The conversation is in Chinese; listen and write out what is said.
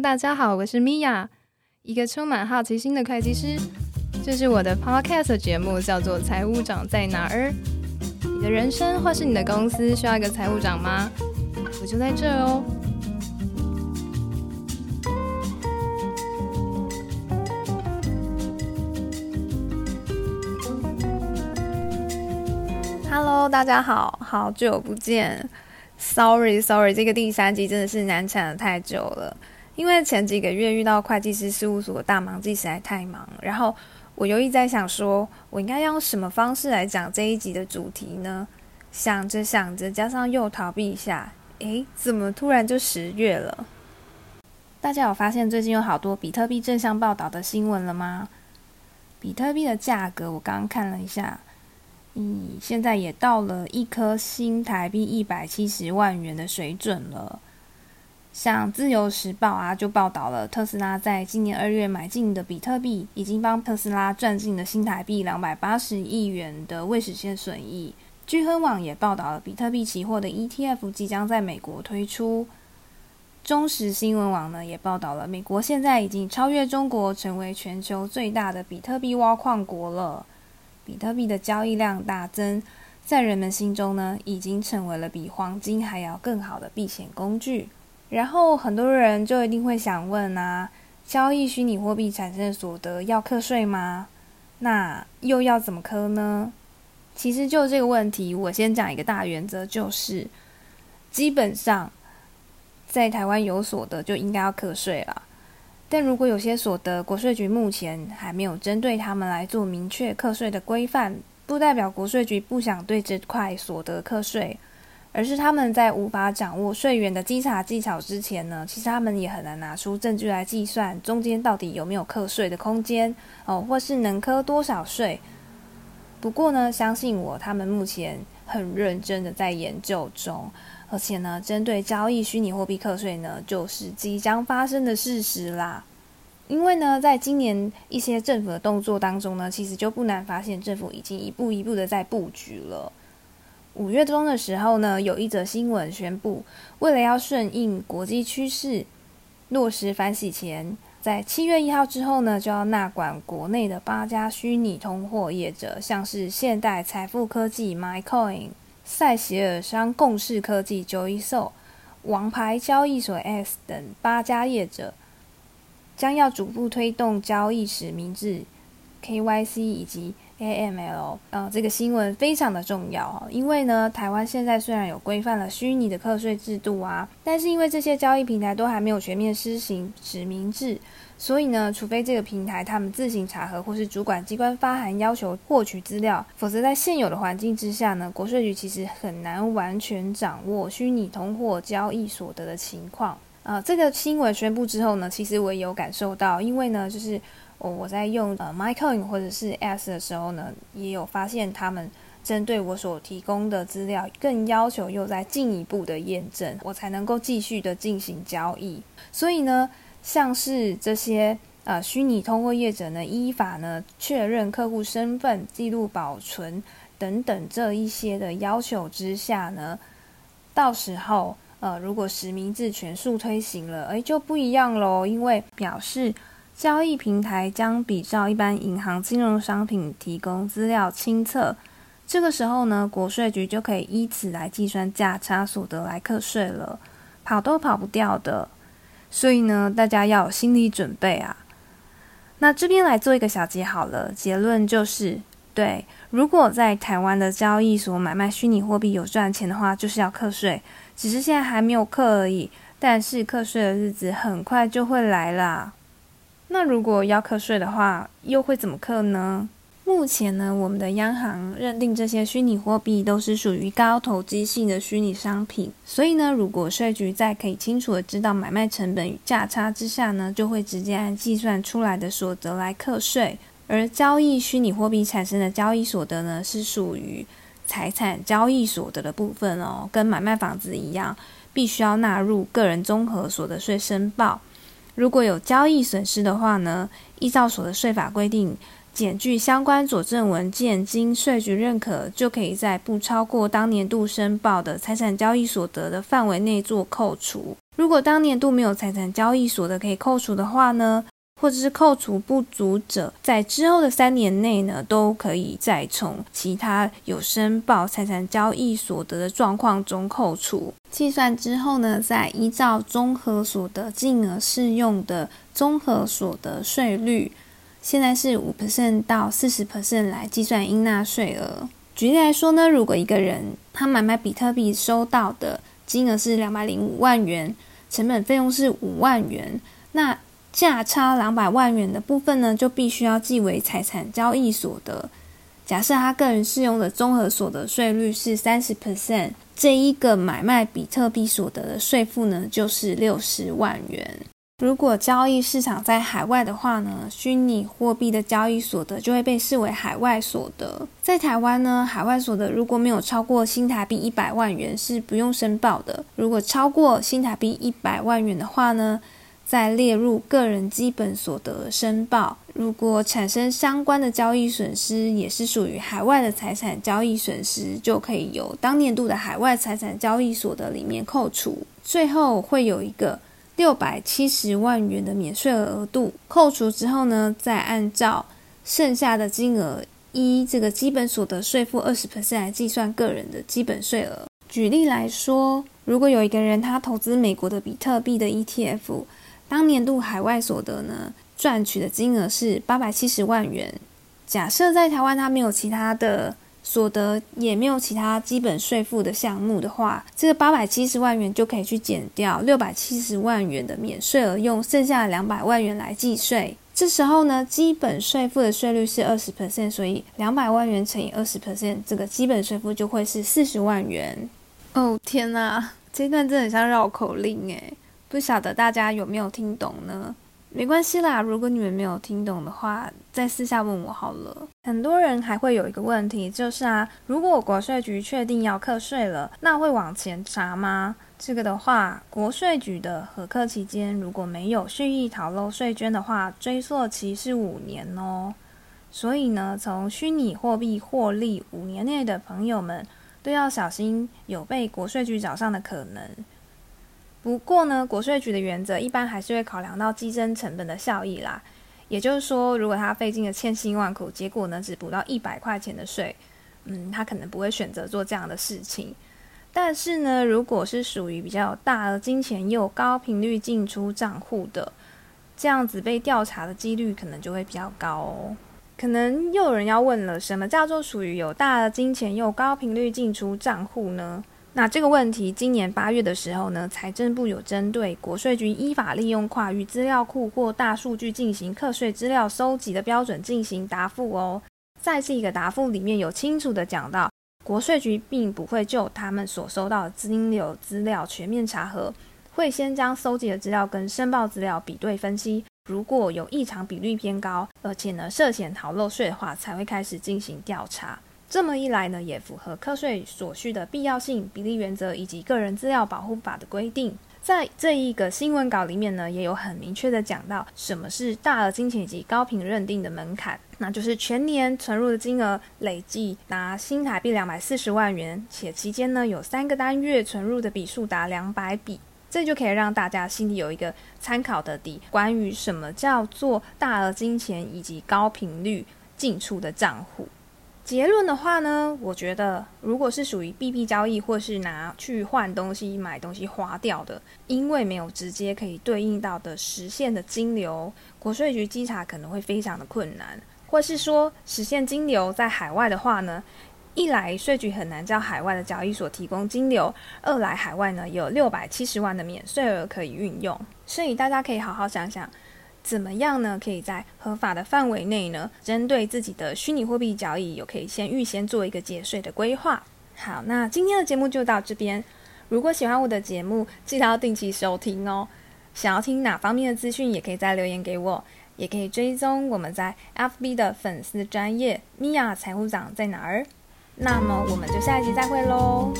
大家好，我是米娅，一个充满好奇心的会计师。这是我的 Podcast 节目，叫做《财务长在哪儿》。你的人生或是你的公司需要一个财务长吗？我就在这哦。Hello，大家好，好久不见。Sorry，Sorry，这个第三集真的是难产的太久了，因为前几个月遇到会计师事务所的大忙季实在太忙，然后我犹豫在想，说我应该用什么方式来讲这一集的主题呢？想着想着，加上又逃避一下，诶，怎么突然就十月了？大家有发现最近有好多比特币正向报道的新闻了吗？比特币的价格我刚刚看了一下。嗯，现在也到了一颗新台币一百七十万元的水准了。像《自由时报》啊，就报道了特斯拉在今年二月买进的比特币，已经帮特斯拉赚进了新台币两百八十亿元的未实现损益。聚亨网也报道了比特币期货的 ETF 即将在美国推出。中时新闻网呢也报道了，美国现在已经超越中国，成为全球最大的比特币挖矿国了。比特币的交易量大增，在人们心中呢，已经成为了比黄金还要更好的避险工具。然后很多人就一定会想问啊，交易虚拟货币产生的所得要课税吗？那又要怎么课呢？其实就这个问题，我先讲一个大原则，就是基本上在台湾有所得就应该要课税了。但如果有些所得，国税局目前还没有针对他们来做明确课税的规范，不代表国税局不想对这块所得课税，而是他们在无法掌握税源的稽查技巧之前呢，其实他们也很难拿出证据来计算中间到底有没有课税的空间哦，或是能课多少税。不过呢，相信我，他们目前很认真的在研究中。而且呢，针对交易虚拟货币课税呢，就是即将发生的事实啦。因为呢，在今年一些政府的动作当中呢，其实就不难发现，政府已经一步一步的在布局了。五月中的时候呢，有一则新闻宣布，为了要顺应国际趋势，落实反洗钱，在七月一号之后呢，就要纳管国内的八家虚拟通货业者，像是现代财富科技 MyCoin。塞西尔商、共识科技、九一售、王牌交易所 S 等八家业者，将要逐步推动交易实名制 KYC 以及 AML。呃，这个新闻非常的重要，因为呢，台湾现在虽然有规范了虚拟的课税制度啊，但是因为这些交易平台都还没有全面施行实名制。所以呢，除非这个平台他们自行查核，或是主管机关发函要求获取资料，否则在现有的环境之下呢，国税局其实很难完全掌握虚拟通货交易所得的情况。呃，这个新闻宣布之后呢，其实我也有感受到，因为呢，就是我我在用呃 MyCoin 或者是 S 的时候呢，也有发现他们针对我所提供的资料，更要求又在进一步的验证，我才能够继续的进行交易。所以呢。像是这些呃虚拟通货业者呢，依法呢确认客户身份、记录保存等等这一些的要求之下呢，到时候呃如果实名制全数推行了，诶就不一样喽，因为表示交易平台将比照一般银行金融商品提供资料清册，这个时候呢国税局就可以依此来计算价差所得来课税了，跑都跑不掉的。所以呢，大家要有心理准备啊。那这边来做一个小结好了，结论就是：对，如果在台湾的交易所买卖虚拟货币有赚钱的话，就是要课税，只是现在还没有课而已。但是课税的日子很快就会来啦。那如果要课税的话，又会怎么课呢？目前呢，我们的央行认定这些虚拟货币都是属于高投机性的虚拟商品，所以呢，如果税局在可以清楚的知道买卖成本与价差之下呢，就会直接按计算出来的所得来课税。而交易虚拟货币产生的交易所得呢，是属于财产交易所得的部分哦，跟买卖房子一样，必须要纳入个人综合所得税申报。如果有交易损失的话呢，依照所得税法规定。检具相关佐证文件，经税局认可，就可以在不超过当年度申报的财产交易所得的范围内做扣除。如果当年度没有财产交易所得可以扣除的话呢，或者是扣除不足者，在之后的三年内呢，都可以再从其他有申报财产交易所得的状况中扣除。计算之后呢，再依照综合所得金额适用的综合所得税率，现在是五 percent 到四十 percent 来计算应纳税额。举例来说呢，如果一个人他买卖比特币收到的金额是两百零五万元，成本费用是五万元，那价差两百万元的部分呢，就必须要计为财产交易所得。假设他个人适用的综合所得税率是三十 percent，这一个买卖比特币所得的税负呢，就是六十万元。如果交易市场在海外的话呢，虚拟货币的交易所得就会被视为海外所得。在台湾呢，海外所得如果没有超过新台币一百万元是不用申报的。如果超过新台币一百万元的话呢？再列入个人基本所得申报，如果产生相关的交易损失，也是属于海外的财产交易损失，就可以由当年度的海外财产交易所得里面扣除。最后会有一个六百七十万元的免税额度，扣除之后呢，再按照剩下的金额依这个基本所得税负二十 percent 来计算个人的基本税额。举例来说，如果有一个人他投资美国的比特币的 ETF。当年度海外所得呢，赚取的金额是八百七十万元。假设在台湾他没有其他的所得，也没有其他基本税负的项目的话，这个八百七十万元就可以去减掉六百七十万元的免税额，用剩下的两百万元来计税。这时候呢，基本税负的税率是二十 percent，所以两百万元乘以二十 percent，这个基本税负就会是四十万元。哦天哪，这段真的很像绕口令诶。不晓得大家有没有听懂呢？没关系啦，如果你们没有听懂的话，再私下问我好了。很多人还会有一个问题，就是啊，如果国税局确定要课税了，那会往前查吗？这个的话，国税局的核课期间如果没有蓄意逃漏税捐的话，追溯期是五年哦。所以呢，从虚拟货币获利五年内的朋友们，都要小心有被国税局找上的可能。不过呢，国税局的原则一般还是会考量到计征成本的效益啦。也就是说，如果他费尽了千辛万苦，结果呢只补到一百块钱的税，嗯，他可能不会选择做这样的事情。但是呢，如果是属于比较大额金钱又高频率进出账户的，这样子被调查的几率可能就会比较高哦。可能又有人要问了，什么叫做属于有大额金钱又高频率进出账户呢？那这个问题，今年八月的时候呢，财政部有针对国税局依法利用跨域资料库或大数据进行课税资料收集的标准进行答复哦。在这个答复里面有清楚的讲到，国税局并不会就他们所收到的金流资料全面查核，会先将收集的资料跟申报资料比对分析，如果有异常比率偏高，而且呢涉嫌逃漏税的话，才会开始进行调查。这么一来呢，也符合课税所需的必要性、比例原则以及个人资料保护法的规定。在这一个新闻稿里面呢，也有很明确的讲到什么是大额金钱以及高频认定的门槛，那就是全年存入的金额累计达新台币两百四十万元，且期间呢有三个单月存入的笔数达两百笔，这就可以让大家心里有一个参考的底，关于什么叫做大额金钱以及高频率进出的账户。结论的话呢，我觉得如果是属于 B B 交易或是拿去换东西、买东西花掉的，因为没有直接可以对应到的实现的金流，国税局稽查可能会非常的困难，或是说实现金流在海外的话呢，一来税局很难叫海外的交易所提供金流，二来海外呢有六百七十万的免税额可以运用，所以大家可以好好想想。怎么样呢？可以在合法的范围内呢，针对自己的虚拟货币交易，有可以先预先做一个节税的规划。好，那今天的节目就到这边。如果喜欢我的节目，记得要定期收听哦。想要听哪方面的资讯，也可以再留言给我，也可以追踪我们在 FB 的粉丝专业米娅财务长在哪儿。那么我们就下一集再会喽。